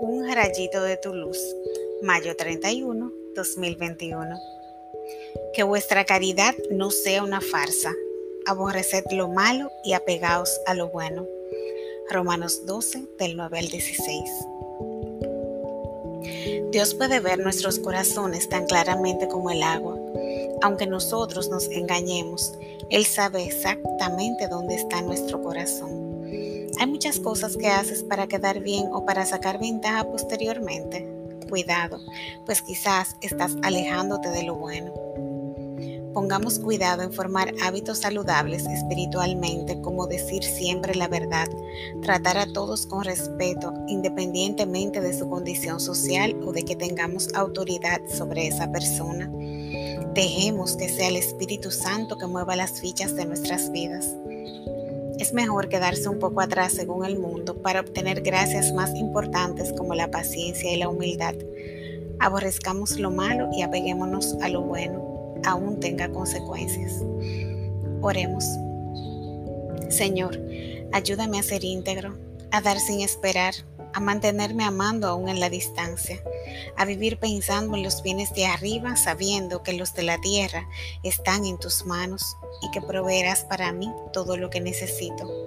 rayito de tu luz. Mayo 31, 2021. Que vuestra caridad no sea una farsa. Aborreced lo malo y apegaos a lo bueno. Romanos 12, del 9 al 16. Dios puede ver nuestros corazones tan claramente como el agua. Aunque nosotros nos engañemos, Él sabe exactamente dónde está nuestro corazón. Hay muchas cosas que haces para quedar bien o para sacar ventaja posteriormente. Cuidado, pues quizás estás alejándote de lo bueno. Pongamos cuidado en formar hábitos saludables espiritualmente, como decir siempre la verdad, tratar a todos con respeto, independientemente de su condición social o de que tengamos autoridad sobre esa persona. Dejemos que sea el Espíritu Santo que mueva las fichas de nuestras vidas. Es mejor quedarse un poco atrás según el mundo para obtener gracias más importantes como la paciencia y la humildad. Aborrezcamos lo malo y apeguémonos a lo bueno, aún tenga consecuencias. Oremos. Señor, ayúdame a ser íntegro, a dar sin esperar, a mantenerme amando aún en la distancia, a vivir pensando en los bienes de arriba, sabiendo que los de la tierra están en tus manos y que proveerás para mí todo lo que necesito.